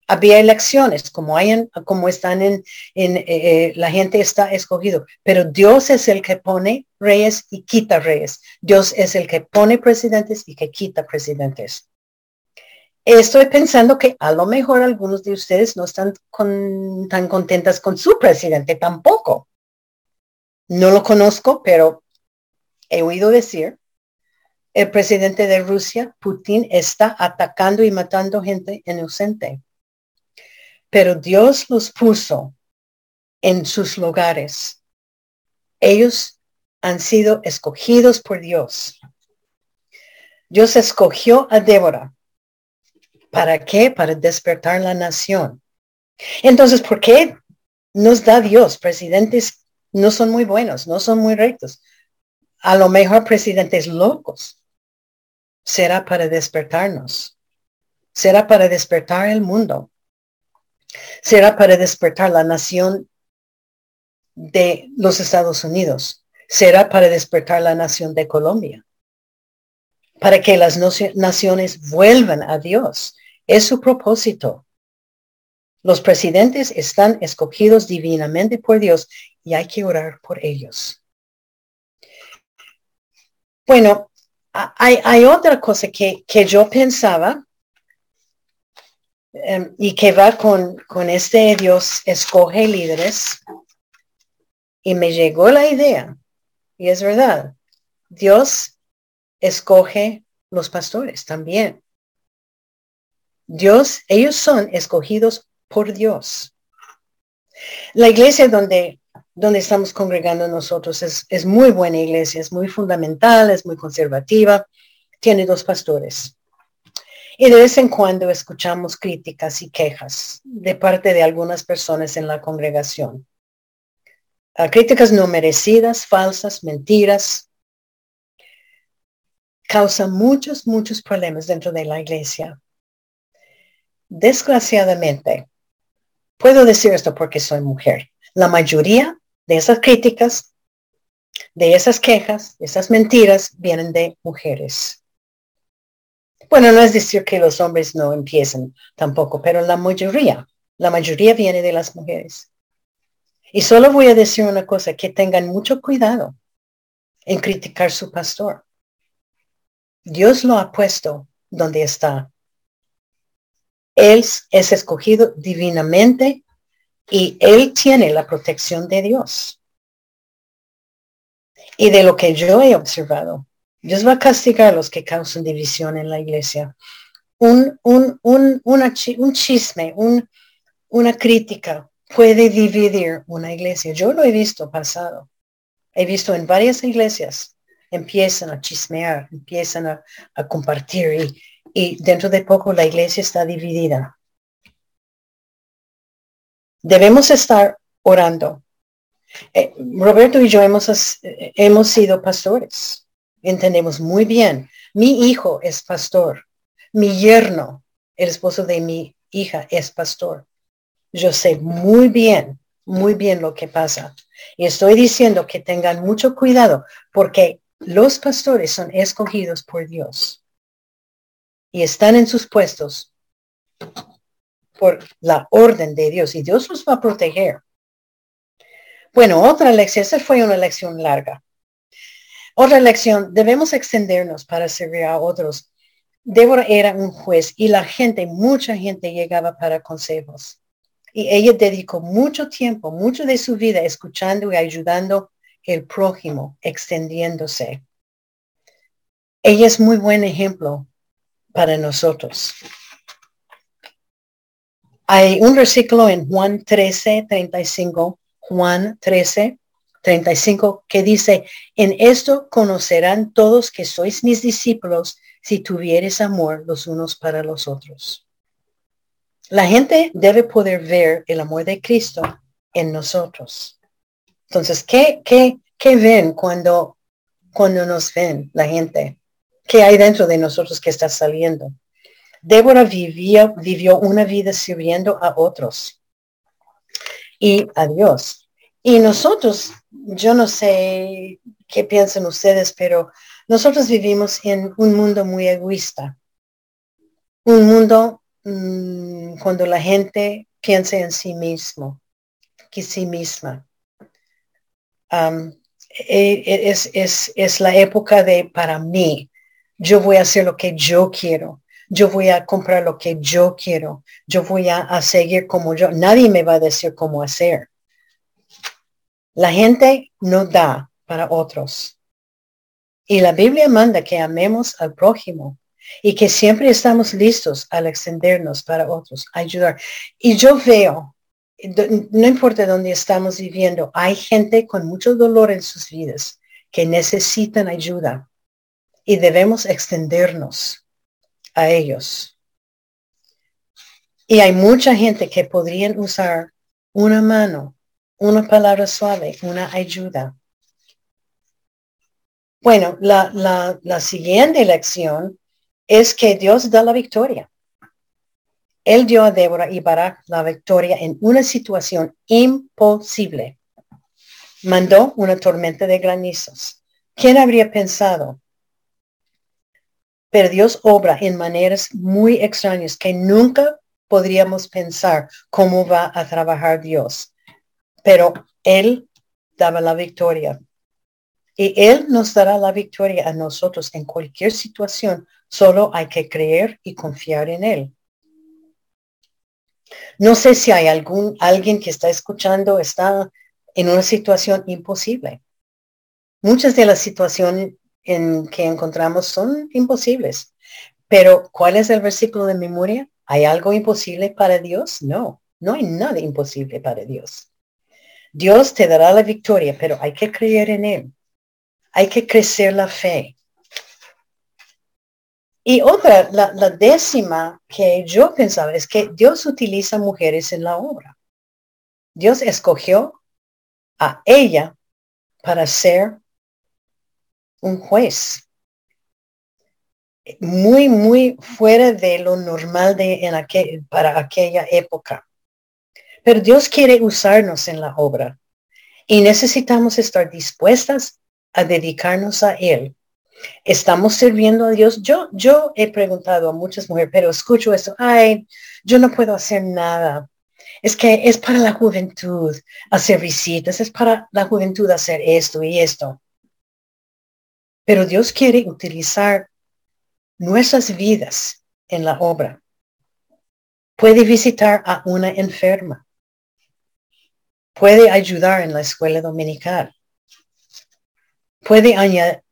Había elecciones, como, hay como están en, en eh, eh, la gente está escogido, pero Dios es el que pone reyes y quita reyes. Dios es el que pone presidentes y que quita presidentes. Estoy pensando que a lo mejor algunos de ustedes no están tan contentas con su presidente tampoco. No lo conozco, pero he oído decir el presidente de Rusia, Putin, está atacando y matando gente inocente. Pero Dios los puso en sus lugares Ellos han sido escogidos por Dios. Dios escogió a Débora. ¿Para qué? Para despertar la nación. Entonces, ¿por qué nos da Dios presidentes no son muy buenos, no son muy rectos? A lo mejor presidentes locos. Será para despertarnos. Será para despertar el mundo. Será para despertar la nación de los Estados Unidos. Será para despertar la nación de Colombia. Para que las naciones vuelvan a Dios. Es su propósito. Los presidentes están escogidos divinamente por Dios y hay que orar por ellos. Bueno, hay, otra cosa que, yo pensaba em, y que va con, con este Dios escoge líderes. Y me llegó la idea, y es verdad, Dios escoge los pastores también. Dios, ellos son escogidos por Dios. La iglesia donde, donde estamos congregando nosotros es, es muy buena iglesia, es muy fundamental, es muy conservativa, tiene dos pastores. Y de vez en cuando escuchamos críticas y quejas de parte de algunas personas en la congregación. Ah, críticas no merecidas, falsas, mentiras, causan muchos, muchos problemas dentro de la iglesia. Desgraciadamente, Puedo decir esto porque soy mujer. La mayoría de esas críticas, de esas quejas, de esas mentiras, vienen de mujeres. Bueno, no es decir que los hombres no empiecen tampoco, pero la mayoría, la mayoría viene de las mujeres. Y solo voy a decir una cosa, que tengan mucho cuidado en criticar su pastor. Dios lo ha puesto donde está él es escogido divinamente y él tiene la protección de Dios. Y de lo que yo he observado, Dios va a castigar a los que causan división en la iglesia. Un, un, un, un chisme, un, una crítica puede dividir una iglesia. Yo lo he visto pasado. He visto en varias iglesias empiezan a chismear, empiezan a, compartir y, y dentro de poco la iglesia está dividida. Debemos estar orando. Eh, Roberto y yo hemos, eh, hemos sido pastores. Entendemos muy bien. Mi hijo es pastor. Mi yerno, el esposo de mi hija, es pastor. Yo sé muy bien, muy bien lo que pasa. Y estoy diciendo que tengan mucho cuidado porque los pastores son escogidos por Dios y están en sus puestos por la orden de Dios y Dios los va a proteger. Bueno, otra lección, esa fue una lección larga. Otra lección, debemos extendernos para servir a otros. Débora era un juez y la gente, mucha gente llegaba para consejos. Y ella dedicó mucho tiempo, mucho de su vida escuchando y ayudando el prójimo, extendiéndose. Ella es muy buen ejemplo para nosotros. Hay un versículo en Juan 13, 35, Juan 13, 35, que dice, en esto conocerán todos que sois mis discípulos si tuvieres amor los unos para los otros. La gente debe poder ver el amor de Cristo en nosotros. Entonces, ¿qué, qué, qué ven cuando, cuando nos ven la gente? ¿Qué hay dentro de nosotros que está saliendo? Débora vivía, vivió una vida sirviendo a otros y a Dios. Y nosotros, yo no sé qué piensan ustedes, pero nosotros vivimos en un mundo muy egoísta. Un mundo mm, cuando la gente piensa en sí mismo, que sí misma. E, e, es, la época de para mí, yo voy a hacer lo que yo quiero. Yo voy a comprar lo que yo quiero. Yo voy a, seguir como yo. Nadie me va a decir cómo hacer. La gente no da para otros. Y la Biblia manda que amemos al prójimo y que siempre estamos listos al extendernos para otros, ayudar. Y yo veo no importa dónde estamos viviendo, hay gente con mucho dolor en sus vidas que necesitan ayuda y debemos extendernos a ellos. Y hay mucha gente que podrían usar una mano, una palabra suave, una ayuda. Bueno, la, la, la siguiente lección es que Dios da la victoria. Él dio a Débora y Barak la victoria en una situación imposible. Mandó una tormenta de granizos. ¿Quién habría pensado? Pero Dios obra en maneras muy extrañas que nunca podríamos pensar cómo va a trabajar Dios. Pero Él daba la victoria. Y Él nos dará la victoria a nosotros en cualquier situación. Solo hay que creer y confiar en Él. No sé si hay algún, alguien que está escuchando, está en una situación imposible. Muchas de las situaciones en que encontramos son imposibles. Pero, ¿cuál es el versículo de memoria? ¿Hay algo imposible para Dios? No, no hay nada imposible para Dios. Dios te dará la victoria, pero hay que creer en Él. Hay que crecer la fe. Y otra, la, décima que yo pensaba es que Dios utiliza mujeres en la obra. Dios escogió a ella para ser un juez. Muy, muy fuera de lo normal de, en aquel, para aquella época. Pero Dios quiere usarnos en la obra y necesitamos estar dispuestas a dedicarnos a Él estamos sirviendo a Dios. Yo, yo he preguntado a muchas mujeres, pero escucho eso, ay, yo no puedo hacer nada. Es que es para la juventud hacer visitas, es para la juventud hacer esto y esto. Pero Dios quiere utilizar nuestras vidas en la obra. Puede visitar a una enferma. Puede ayudar en la escuela dominical puede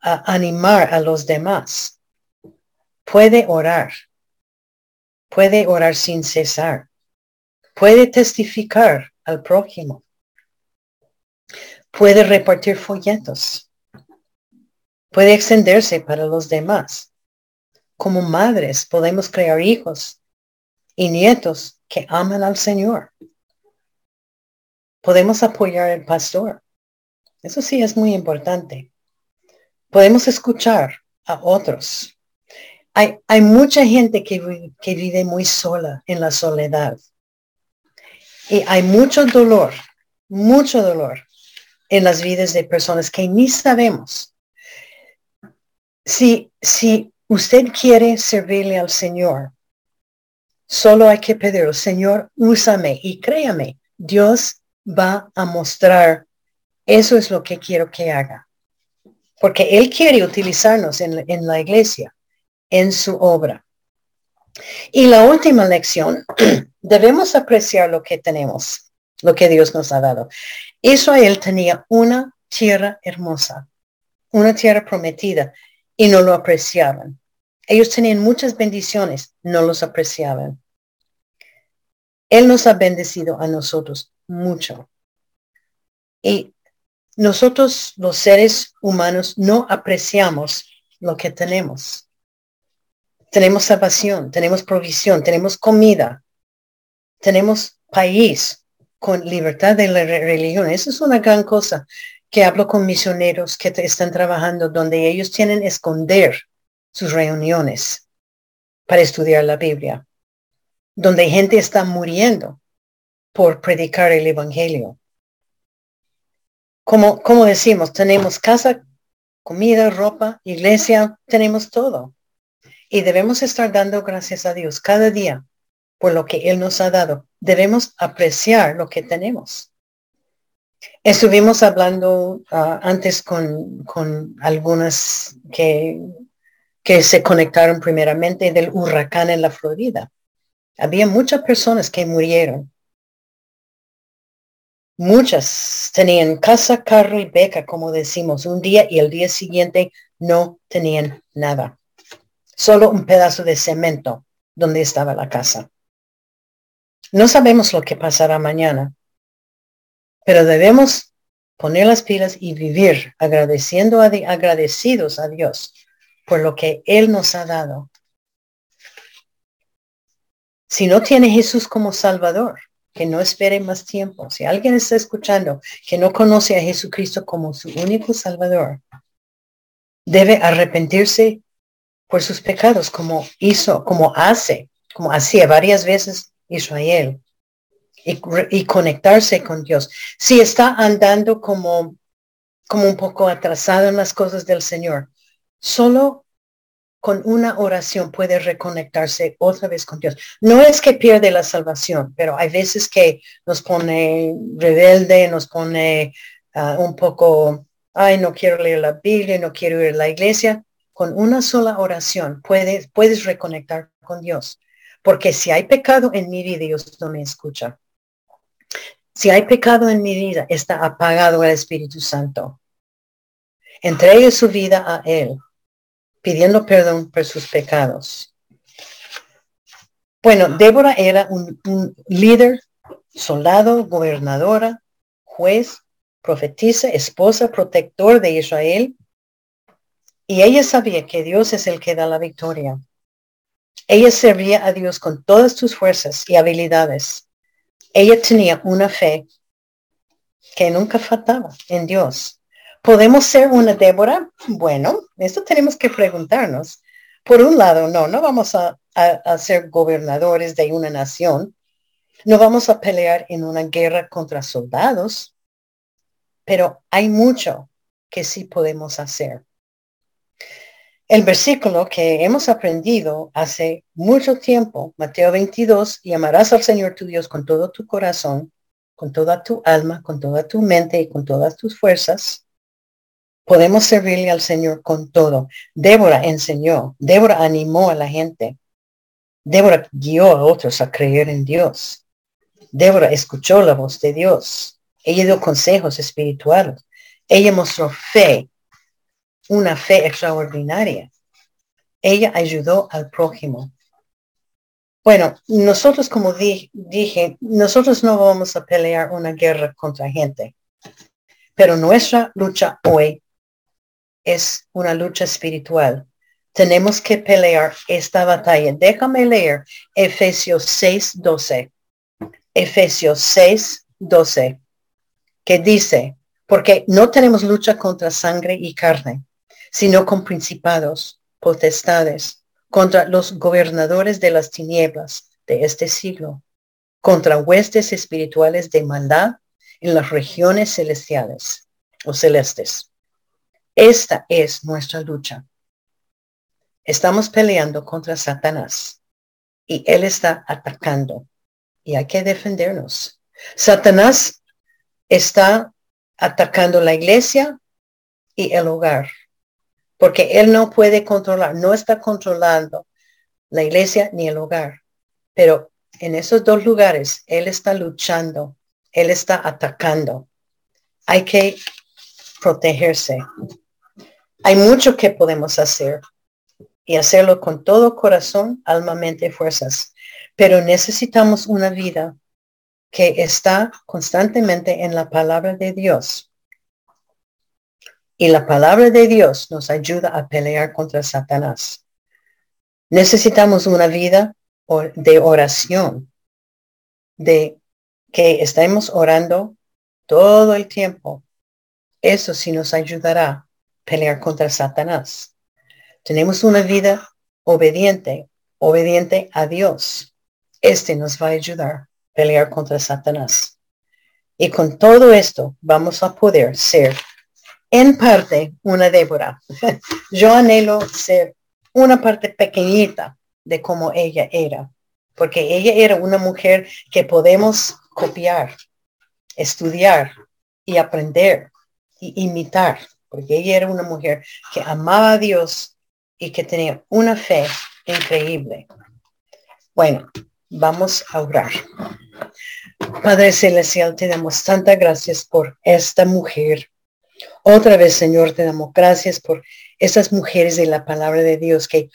animar a los demás, puede orar, puede orar sin cesar, puede testificar al prójimo, puede repartir folletos, puede extenderse para los demás. Como madres podemos crear hijos y nietos que aman al Señor. Podemos apoyar al pastor. Eso sí es muy importante podemos escuchar a otros. Hay, mucha gente que, que vive muy sola en la soledad. Y hay mucho dolor, mucho dolor en las vidas de personas que ni sabemos. Si, si usted quiere servirle al Señor, solo hay que pedir, Señor, úsame y créame, Dios va a mostrar, eso es lo que quiero que haga porque Él quiere utilizarnos en, la iglesia, en su obra. Y la última lección, debemos apreciar lo que tenemos, lo que Dios nos ha dado. Israel tenía una tierra hermosa, una tierra prometida, y no lo apreciaban. Ellos tenían muchas bendiciones, no los apreciaban. Él nos ha bendecido a nosotros mucho. Y nosotros los seres humanos no apreciamos lo que tenemos. Tenemos salvación, tenemos provisión, tenemos comida, tenemos país con libertad de la religión. Eso es una gran cosa que hablo con misioneros que están trabajando donde ellos tienen esconder sus reuniones para estudiar la Biblia, donde gente está muriendo por predicar el Evangelio como, como decimos, tenemos casa, comida, ropa, iglesia, tenemos todo. Y debemos estar dando gracias a Dios cada día por lo que Él nos ha dado. Debemos apreciar lo que tenemos. Estuvimos hablando ah, antes con, con algunas que, que se conectaron primeramente del huracán en la Florida. Había muchas personas que murieron Muchas tenían casa, carro y beca, como decimos, un día y el día siguiente no tenían nada. Solo un pedazo de cemento donde estaba la casa. No sabemos lo que pasará mañana, pero debemos poner las pilas y vivir agradeciendo a, agradecidos a Dios por lo que Él nos ha dado. Si no tiene Jesús como Salvador, que no espere más tiempo. Si alguien está escuchando que no conoce a Jesucristo como su único Salvador, debe arrepentirse por sus pecados como hizo, como hace, como hacía varias veces Israel y, conectarse con Dios. Si está andando como, como un poco atrasado en las cosas del Señor, solo con una oración puede reconectarse otra vez con Dios. No es que pierde la salvación, pero hay veces que nos pone rebelde, nos pone ah, un poco, ay, no quiero leer la Biblia, no quiero ir a la iglesia. Con una sola oración puedes, puedes reconectar con Dios. Porque si hay pecado en mi vida, Dios no me escucha. Si hay pecado en mi vida, está apagado el Espíritu Santo. Entregue su vida a Él, pidiendo perdón por sus pecados. Bueno, Débora era un, líder, soldado, gobernadora, juez, profetisa, esposa, protector de Israel. Y ella sabía que Dios es el que da la victoria. Ella servía a Dios con todas sus fuerzas y habilidades. Ella tenía una fe que nunca faltaba en Dios. ¿Podemos ser una Débora? Bueno, eso tenemos que preguntarnos. Por un lado, no, no vamos a, a ser gobernadores de una nación. No vamos a pelear en una guerra contra soldados. Pero hay mucho que sí podemos hacer. El versículo que hemos aprendido hace mucho tiempo, Mateo 22, y amarás al Señor tu Dios con todo tu corazón, con toda tu alma, con toda tu mente y con todas tus fuerzas. Podemos servirle al Señor con todo. Débora enseñó, Débora animó a la gente. Débora guió a otros a creer en Dios. Débora escuchó la voz de Dios. Ella dio consejos espirituales. Ella mostró fe una fe extraordinaria. Ella ayudó al prójimo. Bueno, nosotros, como dije, nosotros no vamos a pelear una guerra contra gente, pero nuestra lucha hoy es una lucha espiritual. Tenemos que pelear esta batalla. Déjame leer Efesios 6, 12. Efesios 6, 12, que dice, porque no tenemos lucha contra sangre y carne, sino con principados, potestades, contra los gobernadores de las tinieblas de este siglo, contra huestes espirituales de maldad en las regiones celestiales o celestes. Esta es nuestra lucha. Estamos peleando contra Satanás y él está atacando y hay que defendernos. Satanás está atacando la iglesia y el hogar porque él no puede controlar, no está controlando la iglesia ni el hogar. Pero en esos dos lugares, él está luchando, él está atacando. Hay que protegerse. Hay mucho que podemos hacer y hacerlo con todo corazón, alma, mente y fuerzas. Pero necesitamos una vida que está constantemente en la palabra de Dios y la palabra de Dios nos ayuda a pelear contra Satanás. Necesitamos una vida de oración, de que estemos orando todo el tiempo. Eso sí nos ayudará pelear contra Satanás. Tenemos una vida obediente, obediente a Dios. Este nos va a ayudar a pelear contra Satanás. Y con todo esto vamos a poder ser en parte una Débora. Yo anhelo ser una parte pequeñita de cómo ella era, porque ella era una mujer que podemos copiar, estudiar y aprender y imitar, porque ella era una mujer que amaba a Dios y que tenía una fe increíble. Bueno, vamos a orar. Padre Celestial, te damos tantas gracias por esta mujer otra vez, Señor, te damos gracias por esas mujeres de la palabra de Dios que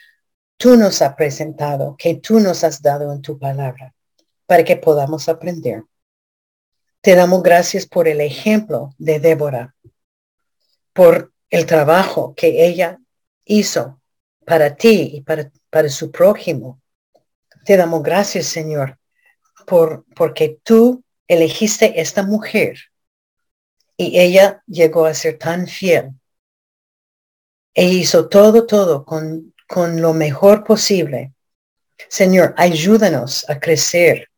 tú nos has presentado, que tú nos has dado en tu palabra. para que podamos aprender. Te damos gracias por el ejemplo de Débora, por el trabajo que ella hizo para ti y para, para su prójimo. Te damos gracias, Señor, por, porque tú elegiste esta mujer y ella llegó a ser tan fiel. E hizo todo, todo con, con lo mejor posible. Señor, ayúdanos a crecer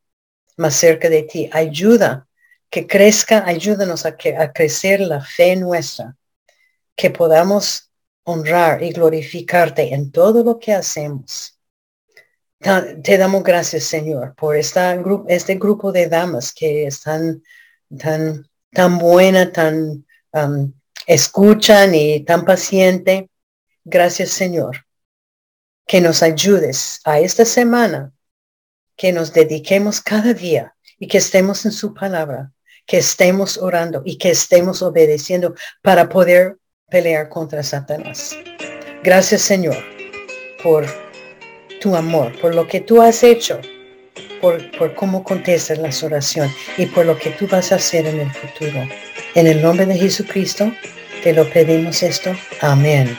más cerca de ti. Ayuda que crezca, ayúdanos a, que, a crecer la fe nuestra, que podamos honrar y glorificarte en todo lo que hacemos. Te damos gracias, Señor, por esta este grupo de damas que están tan, tan buena, tan um, escuchan y tan paciente. Gracias, Señor, que nos ayudes a esta semana, que nos dediquemos cada día y que estemos en su palabra que estemos orando y que estemos obedeciendo para poder pelear contra Satanás. Gracias Señor por tu amor, por lo que tú has hecho, por, por cómo contestas las oraciones y por lo que tú vas a hacer en el futuro. En el nombre de Jesucristo te lo pedimos esto. Amén.